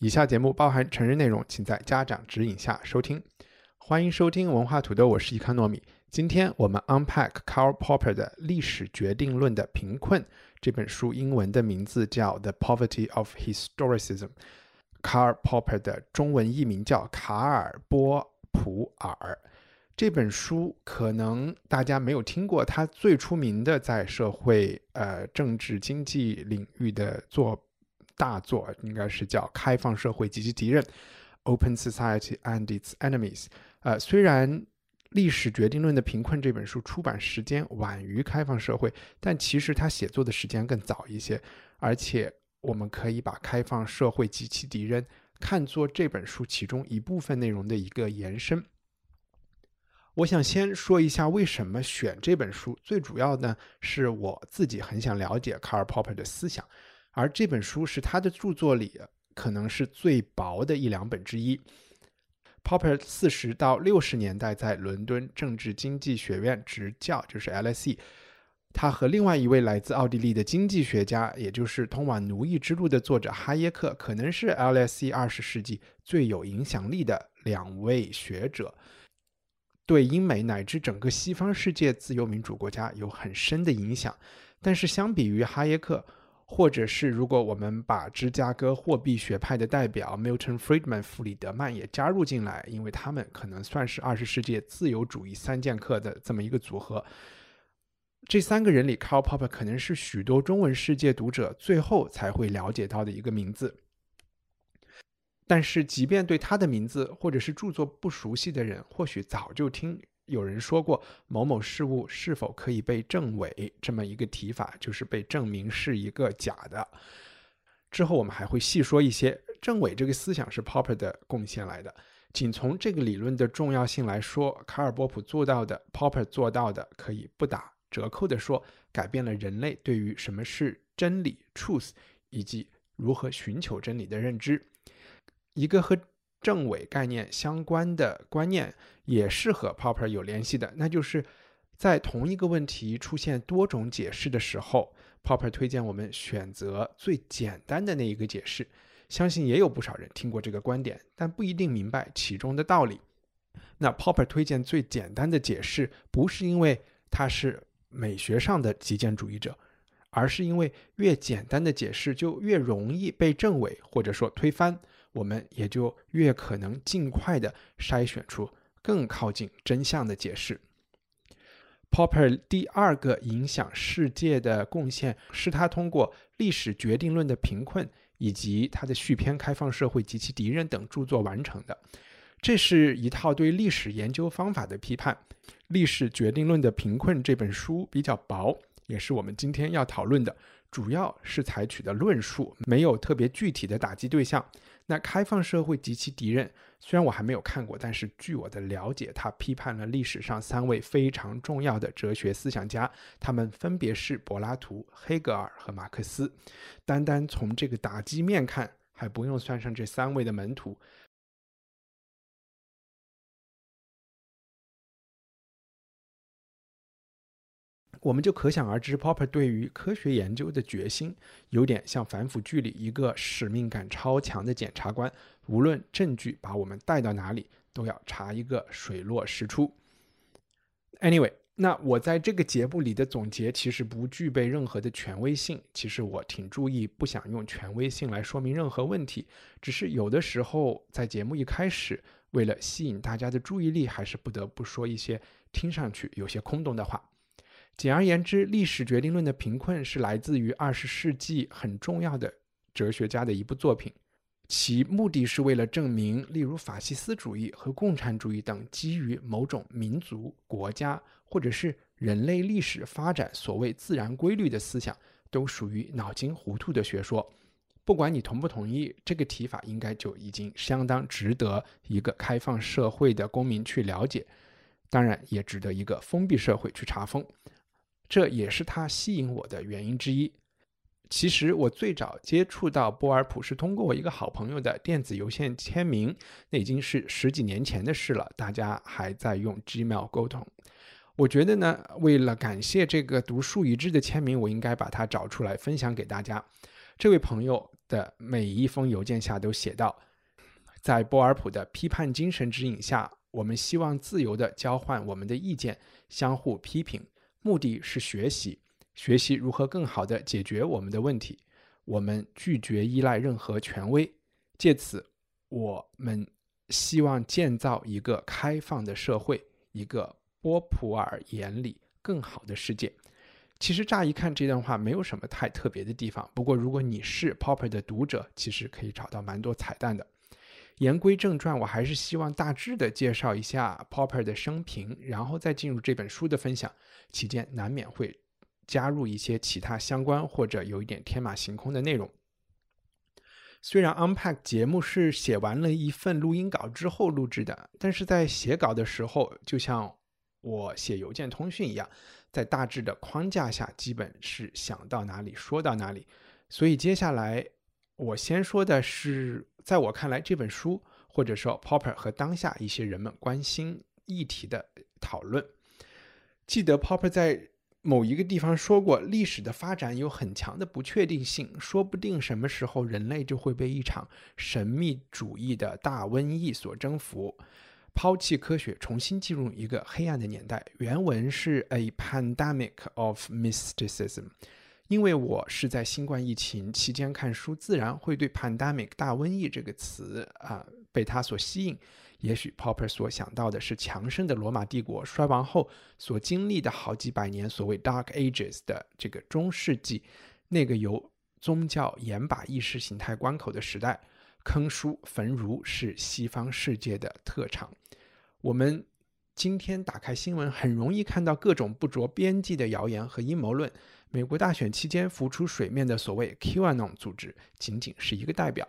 以下节目包含成人内容，请在家长指引下收听。欢迎收听文化土豆，我是伊康糯米。今天我们 unpack Karl Popper 的《历史决定论的贫困》这本书，英文的名字叫《The Poverty of Historicism》。Karl Popper 的中文译名叫卡尔波普尔。这本书可能大家没有听过，他最出名的在社会、呃政治、经济领域的作。大作应该是叫《开放社会及其敌人》（Open Society and Its Enemies）。呃，虽然《历史决定论的贫困》这本书出版时间晚于《开放社会》，但其实他写作的时间更早一些。而且，我们可以把《开放社会及其敌人》看作这本书其中一部分内容的一个延伸。我想先说一下为什么选这本书，最主要呢是我自己很想了解 Karl Popper 的思想。而这本书是他的著作里可能是最薄的一两本之一。Popper 四十到六十年代在伦敦政治经济学院执教，就是 LSE。他和另外一位来自奥地利的经济学家，也就是《通往奴役之路》的作者哈耶克，可能是 LSE 二十世纪最有影响力的两位学者，对英美乃至整个西方世界自由民主国家有很深的影响。但是相比于哈耶克，或者是，如果我们把芝加哥货币学派的代表 Milton Friedman 弗里德曼也加入进来，因为他们可能算是二十世纪自由主义三剑客的这么一个组合。这三个人里，Karl Popper 可能是许多中文世界读者最后才会了解到的一个名字。但是，即便对他的名字或者是著作不熟悉的人，或许早就听。有人说过某某事物是否可以被证伪这么一个提法，就是被证明是一个假的。之后我们还会细说一些证伪这个思想是 Popper 的贡献来的。仅从这个理论的重要性来说，卡尔波普做到的，Popper 做到的，可以不打折扣的说，改变了人类对于什么是真理 （truth） 以及如何寻求真理的认知。一个和政伪概念相关的观念也是和 Popper 有联系的，那就是在同一个问题出现多种解释的时候，Popper 推荐我们选择最简单的那一个解释。相信也有不少人听过这个观点，但不一定明白其中的道理。那 Popper 推荐最简单的解释，不是因为他是美学上的极简主义者，而是因为越简单的解释就越容易被证伪或者说推翻。我们也就越可能尽快的筛选出更靠近真相的解释。Popper 第二个影响世界的贡献是他通过《历史决定论的贫困》以及他的续篇《开放社会及其敌人》等著作完成的。这是一套对历史研究方法的批判。《历史决定论的贫困》这本书比较薄，也是我们今天要讨论的，主要是采取的论述，没有特别具体的打击对象。那开放社会及其敌人，虽然我还没有看过，但是据我的了解，他批判了历史上三位非常重要的哲学思想家，他们分别是柏拉图、黑格尔和马克思。单单从这个打击面看，还不用算上这三位的门徒。我们就可想而知，Popper 对于科学研究的决心，有点像反腐剧里一个使命感超强的检察官，无论证据把我们带到哪里，都要查一个水落石出。Anyway，那我在这个节目里的总结其实不具备任何的权威性，其实我挺注意不想用权威性来说明任何问题，只是有的时候在节目一开始，为了吸引大家的注意力，还是不得不说一些听上去有些空洞的话。简而言之，历史决定论的贫困是来自于二十世纪很重要的哲学家的一部作品，其目的是为了证明，例如法西斯主义和共产主义等基于某种民族、国家或者是人类历史发展所谓自然规律的思想，都属于脑筋糊涂的学说。不管你同不同意，这个提法应该就已经相当值得一个开放社会的公民去了解，当然也值得一个封闭社会去查封。这也是他吸引我的原因之一。其实我最早接触到波尔普是通过我一个好朋友的电子邮件签名，那已经是十几年前的事了，大家还在用 Gmail 沟通。我觉得呢，为了感谢这个独树一帜的签名，我应该把它找出来分享给大家。这位朋友的每一封邮件下都写道：“在波尔普的批判精神指引下，我们希望自由地交换我们的意见，相互批评。”目的是学习，学习如何更好地解决我们的问题。我们拒绝依赖任何权威，借此，我们希望建造一个开放的社会，一个波普尔眼里更好的世界。其实乍一看这段话没有什么太特别的地方，不过如果你是 Popper 的读者，其实可以找到蛮多彩蛋的。言归正传，我还是希望大致的介绍一下 Popper 的生平，然后再进入这本书的分享。期间难免会加入一些其他相关或者有一点天马行空的内容。虽然 Unpack 节目是写完了一份录音稿之后录制的，但是在写稿的时候，就像我写邮件通讯一样，在大致的框架下，基本是想到哪里说到哪里。所以接下来我先说的是。在我看来，这本书或者说 Popper 和当下一些人们关心议题的讨论，记得 Popper 在某一个地方说过，历史的发展有很强的不确定性，说不定什么时候人类就会被一场神秘主义的大瘟疫所征服，抛弃科学，重新进入一个黑暗的年代。原文是 A pandemic of mysticism。因为我是在新冠疫情期间看书，自然会对 “pandemic” 大瘟疫这个词啊被它所吸引。也许 Popper 所想到的是强盛的罗马帝国衰亡后所经历的好几百年所谓 “Dark Ages” 的这个中世纪，那个由宗教严把意识形态关口的时代。坑书焚儒是西方世界的特长。我们今天打开新闻，很容易看到各种不着边际的谣言和阴谋论。美国大选期间浮出水面的所谓 QAnon 组织，仅仅是一个代表。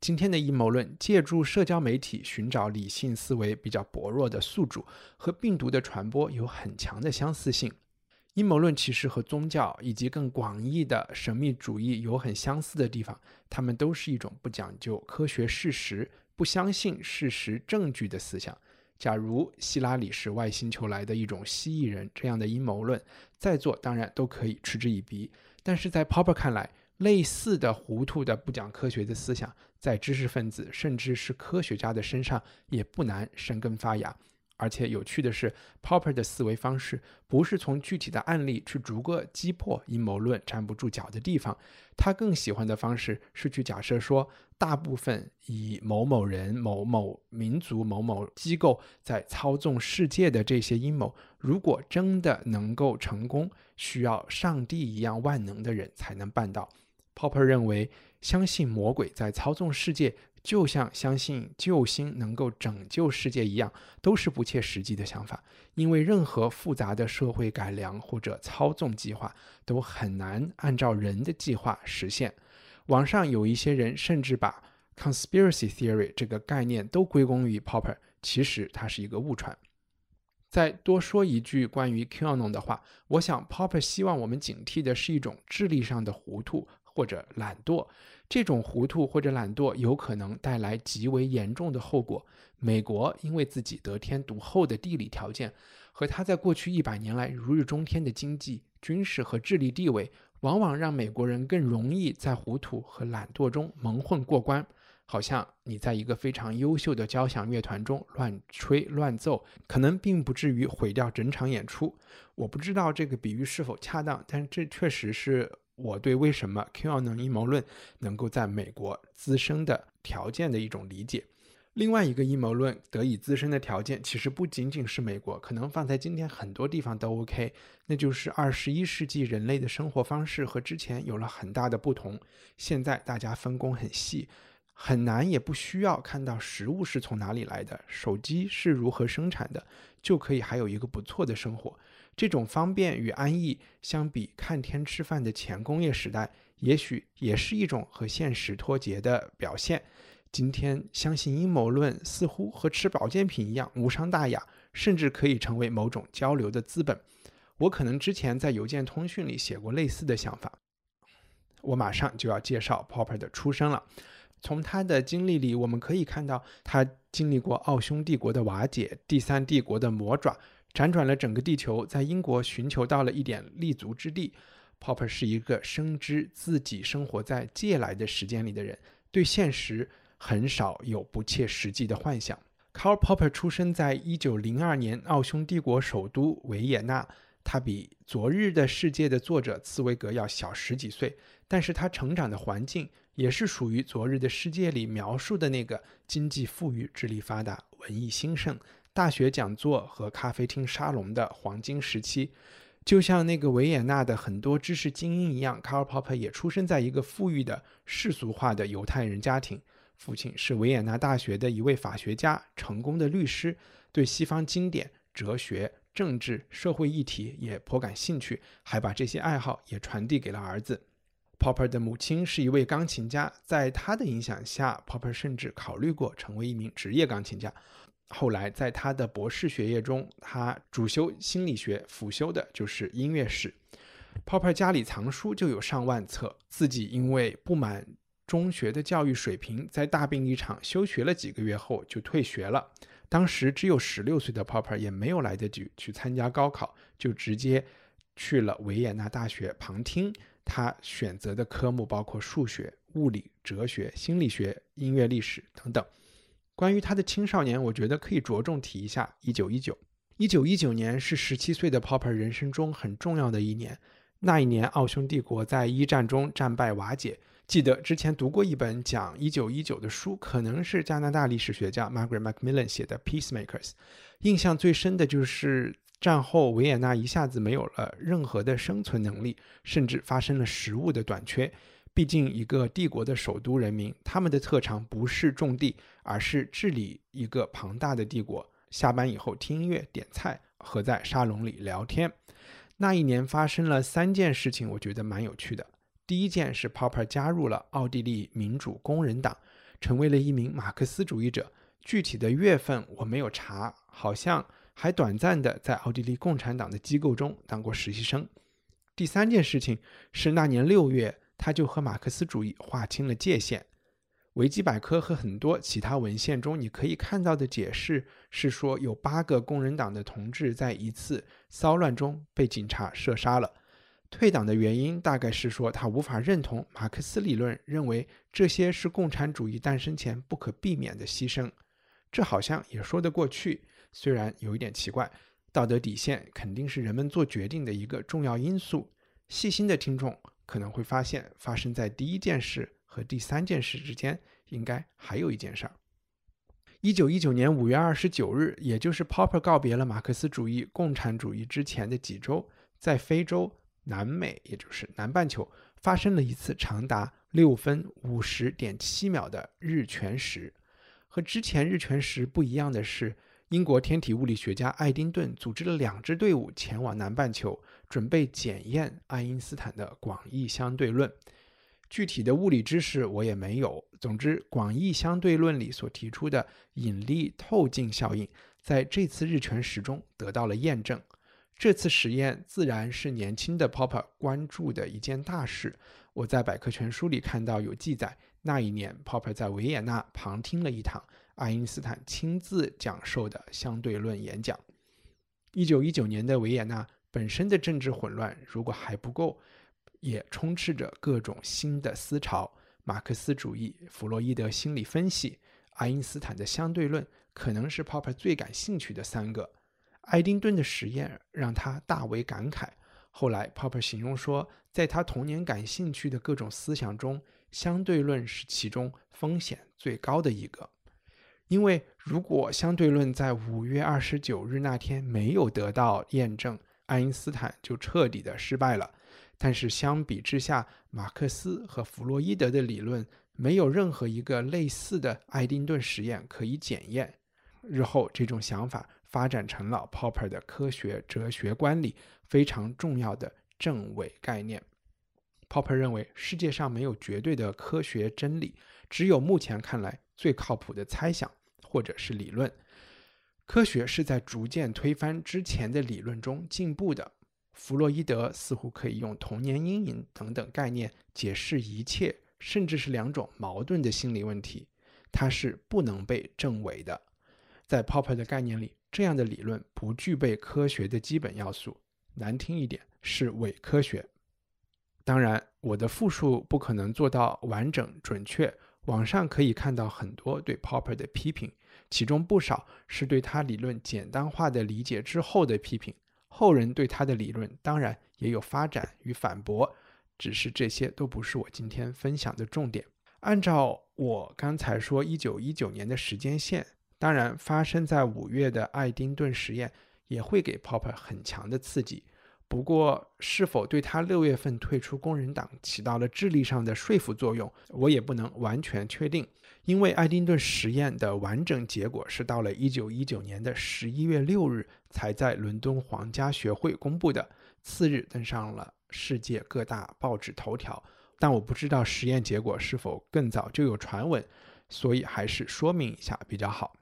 今天的阴谋论借助社交媒体寻找理性思维比较薄弱的宿主，和病毒的传播有很强的相似性。阴谋论其实和宗教以及更广义的神秘主义有很相似的地方，它们都是一种不讲究科学事实、不相信事实证据的思想。假如希拉里是外星球来的一种蜥蜴人，这样的阴谋论，在座当然都可以嗤之以鼻。但是在 Popper 看来，类似的糊涂的不讲科学的思想，在知识分子甚至是科学家的身上也不难生根发芽。而且有趣的是，Popper 的思维方式不是从具体的案例去逐个击破阴谋论站不住脚的地方，他更喜欢的方式是去假设说，大部分以某某人、某某民族、某某机构在操纵世界的这些阴谋，如果真的能够成功，需要上帝一样万能的人才能办到。Popper 认为，相信魔鬼在操纵世界。就像相信救星能够拯救世界一样，都是不切实际的想法。因为任何复杂的社会改良或者操纵计划都很难按照人的计划实现。网上有一些人甚至把 conspiracy theory 这个概念都归功于 Popper，其实它是一个误传。再多说一句关于 QAnon 的话，我想 Popper 希望我们警惕的是一种智力上的糊涂。或者懒惰。这种糊涂或者懒惰有可能带来极为严重的后果。美国因为自己得天独厚的地理条件和它在过去一百年来如日中天的经济、军事和智力地位，往往让美国人更容易在糊涂和懒惰中蒙混过关。好像你在一个非常优秀的交响乐团中乱吹乱奏，可能并不至于毁掉整场演出。我不知道这个比喻是否恰当，但这确实是我对为什么 QAnon 阴谋论能够在美国滋生的条件的一种理解。另外一个阴谋论得以滋生的条件，其实不仅仅是美国，可能放在今天很多地方都 OK。那就是二十一世纪人类的生活方式和之前有了很大的不同。现在大家分工很细。很难也不需要看到食物是从哪里来的，手机是如何生产的，就可以还有一个不错的生活。这种方便与安逸，相比看天吃饭的前工业时代，也许也是一种和现实脱节的表现。今天相信阴谋论，似乎和吃保健品一样无伤大雅，甚至可以成为某种交流的资本。我可能之前在邮件通讯里写过类似的想法。我马上就要介绍 Popper 的出生了。从他的经历里，我们可以看到，他经历过奥匈帝国的瓦解、第三帝国的魔爪，辗转了整个地球，在英国寻求到了一点立足之地。Popper 是一个深知自己生活在借来的时间里的人，对现实很少有不切实际的幻想。Karl Popper 出生在1902年奥匈帝国首都维也纳，他比《昨日的世界》的作者茨威格要小十几岁，但是他成长的环境。也是属于昨日的世界里描述的那个经济富裕、智力发达、文艺兴盛、大学讲座和咖啡厅沙龙的黄金时期。就像那个维也纳的很多知识精英一样，Karl Popper 也出生在一个富裕的世俗化的犹太人家庭。父亲是维也纳大学的一位法学家，成功的律师，对西方经典、哲学、政治、社会议题也颇感兴趣，还把这些爱好也传递给了儿子。Popper 的母亲是一位钢琴家，在他的影响下，Popper 甚至考虑过成为一名职业钢琴家。后来，在他的博士学业中，他主修心理学，辅修的就是音乐史。Popper 家里藏书就有上万册，自己因为不满中学的教育水平，在大病一场休学了几个月后就退学了。当时只有十六岁的 Popper 也没有来得及去参加高考，就直接去了维也纳大学旁听。他选择的科目包括数学、物理、哲学、心理学、音乐历史等等。关于他的青少年，我觉得可以着重提一下一九一九。一九一九年是十七岁的 Popper 人生中很重要的一年。那一年，奥匈帝国在一战中战败瓦解。记得之前读过一本讲一九一九的书，可能是加拿大历史学家 Margaret Macmillan 写的《Peacemakers》。印象最深的就是。战后，维也纳一下子没有了任何的生存能力，甚至发生了食物的短缺。毕竟，一个帝国的首都人民，他们的特长不是种地，而是治理一个庞大的帝国。下班以后听音乐、点菜和在沙龙里聊天。那一年发生了三件事情，我觉得蛮有趣的。第一件是 Popper 加入了奥地利民主工人党，成为了一名马克思主义者。具体的月份我没有查，好像。还短暂的在奥地利共产党的机构中当过实习生。第三件事情是那年六月，他就和马克思主义划清了界限。维基百科和很多其他文献中，你可以看到的解释是说，有八个工人党的同志在一次骚乱中被警察射杀了。退党的原因大概是说他无法认同马克思理论，认为这些是共产主义诞生前不可避免的牺牲。这好像也说得过去。虽然有一点奇怪，道德底线肯定是人们做决定的一个重要因素。细心的听众可能会发现，发生在第一件事和第三件事之间，应该还有一件事儿。一九一九年五月二十九日，也就是 Popper 告别了马克思主义、共产主义之前的几周，在非洲、南美，也就是南半球，发生了一次长达六分五十点七秒的日全食。和之前日全食不一样的是。英国天体物理学家爱丁顿组织了两支队伍前往南半球，准备检验爱因斯坦的广义相对论。具体的物理知识我也没有。总之，广义相对论里所提出的引力透镜效应，在这次日全食中得到了验证。这次实验自然是年轻的 Popper 关注的一件大事。我在百科全书里看到有记载，那一年 Popper 在维也纳旁听了一堂爱因斯坦亲自讲授的相对论演讲。一九一九年的维也纳本身的政治混乱如果还不够，也充斥着各种新的思潮，马克思主义、弗洛伊德心理分析、爱因斯坦的相对论，可能是 Popper 最感兴趣的三个。爱丁顿的实验让他大为感慨。后来，Popper 形容说，在他童年感兴趣的各种思想中，相对论是其中风险最高的一个。因为如果相对论在五月二十九日那天没有得到验证，爱因斯坦就彻底的失败了。但是相比之下，马克思和弗洛伊德的理论没有任何一个类似的爱丁顿实验可以检验。日后，这种想法发展成了 Popper 的科学哲学观里。非常重要的正伪概念。Popper 认为世界上没有绝对的科学真理，只有目前看来最靠谱的猜想或者是理论。科学是在逐渐推翻之前的理论中进步的。弗洛伊德似乎可以用童年阴影等等概念解释一切，甚至是两种矛盾的心理问题。它是不能被证伪的。在 Popper 的概念里，这样的理论不具备科学的基本要素。难听一点是伪科学。当然，我的复述不可能做到完整准确。网上可以看到很多对 Popper 的批评，其中不少是对他理论简单化的理解之后的批评。后人对他的理论当然也有发展与反驳，只是这些都不是我今天分享的重点。按照我刚才说，一九一九年的时间线，当然发生在五月的爱丁顿实验。也会给 Popper 很强的刺激，不过是否对他六月份退出工人党起到了智力上的说服作用，我也不能完全确定。因为爱丁顿实验的完整结果是到了1919年的11月6日才在伦敦皇家学会公布的，次日登上了世界各大报纸头条。但我不知道实验结果是否更早就有传闻，所以还是说明一下比较好。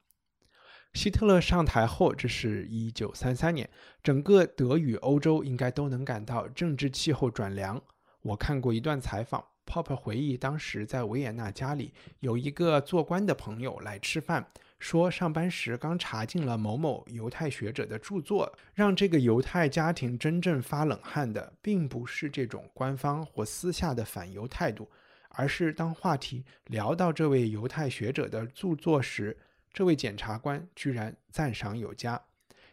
希特勒上台后，这是一九三三年，整个德语欧洲应该都能感到政治气候转凉。我看过一段采访，Pop 回忆当时在维也纳家里有一个做官的朋友来吃饭，说上班时刚查进了某某犹太学者的著作，让这个犹太家庭真正发冷汗的，并不是这种官方或私下的反犹态度，而是当话题聊到这位犹太学者的著作时。这位检察官居然赞赏有加，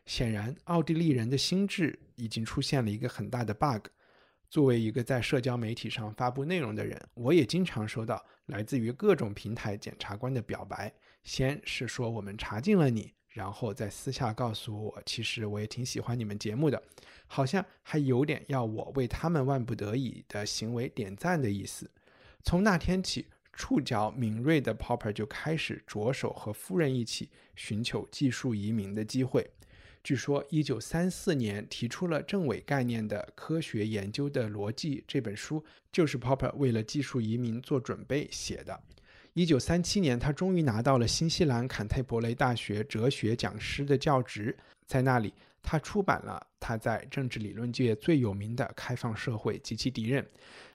显然奥地利人的心智已经出现了一个很大的 bug。作为一个在社交媒体上发布内容的人，我也经常收到来自于各种平台检察官的表白，先是说我们查禁了你，然后再私下告诉我，其实我也挺喜欢你们节目的，好像还有点要我为他们万不得已的行为点赞的意思。从那天起。触角敏锐的 Popper 就开始着手和夫人一起寻求技术移民的机会。据说，1934年提出了政伪概念的《科学研究的逻辑》这本书，就是 Popper 为了技术移民做准备写的。1937年，他终于拿到了新西兰坎特伯雷大学哲学讲师的教职，在那里，他出版了他在政治理论界最有名的《开放社会及其敌人》。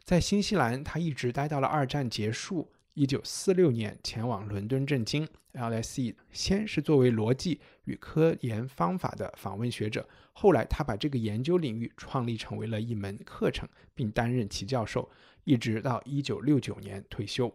在新西兰，他一直待到了二战结束。一九四六年前往伦敦政经 （LSE），先是作为逻辑与科研方法的访问学者，后来他把这个研究领域创立成为了一门课程，并担任其教授，一直到一九六九年退休。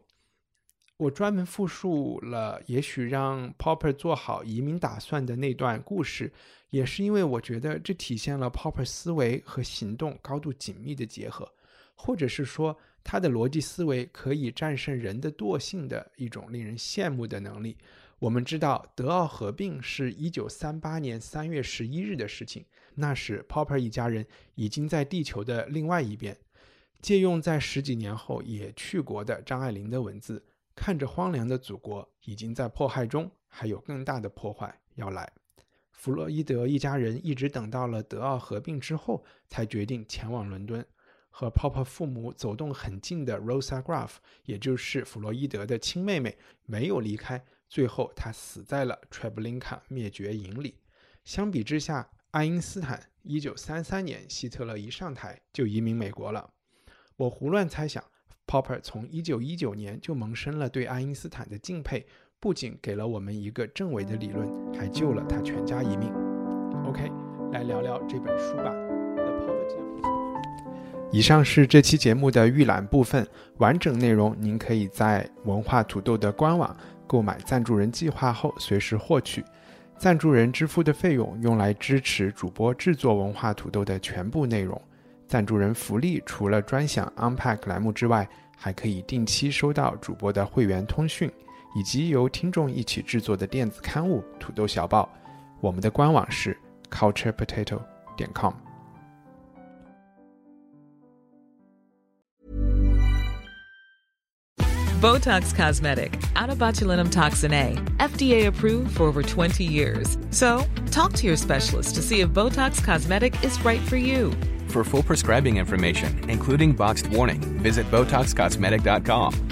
我专门复述了也许让 Popper 做好移民打算的那段故事，也是因为我觉得这体现了 Popper 思维和行动高度紧密的结合。或者是说，他的逻辑思维可以战胜人的惰性的一种令人羡慕的能力。我们知道，德奥合并是一九三八年三月十一日的事情，那时 Popper 一家人已经在地球的另外一边。借用在十几年后也去国的张爱玲的文字，看着荒凉的祖国已经在迫害中，还有更大的破坏要来。弗洛伊德一家人一直等到了德奥合并之后，才决定前往伦敦。和 Pop 父母走动很近的 Rosa Graf，也就是弗洛伊德的亲妹妹，没有离开。最后，她死在了 Treblinka 灭绝营里。相比之下，爱因斯坦1933年希特勒一上台就移民美国了。我胡乱猜想，Popper 从1919年就萌生了对爱因斯坦的敬佩，不仅给了我们一个证伪的理论，还救了他全家一命。OK，来聊聊这本书吧。以上是这期节目的预览部分，完整内容您可以在文化土豆的官网购买赞助人计划后随时获取。赞助人支付的费用用来支持主播制作文化土豆的全部内容。赞助人福利除了专享 Unpack 栏目之外，还可以定期收到主播的会员通讯，以及由听众一起制作的电子刊物《土豆小报》。我们的官网是 culturepotato 点 com。Botox Cosmetic, out of botulinum toxin A, FDA approved for over 20 years. So, talk to your specialist to see if Botox Cosmetic is right for you. For full prescribing information, including boxed warning, visit BotoxCosmetic.com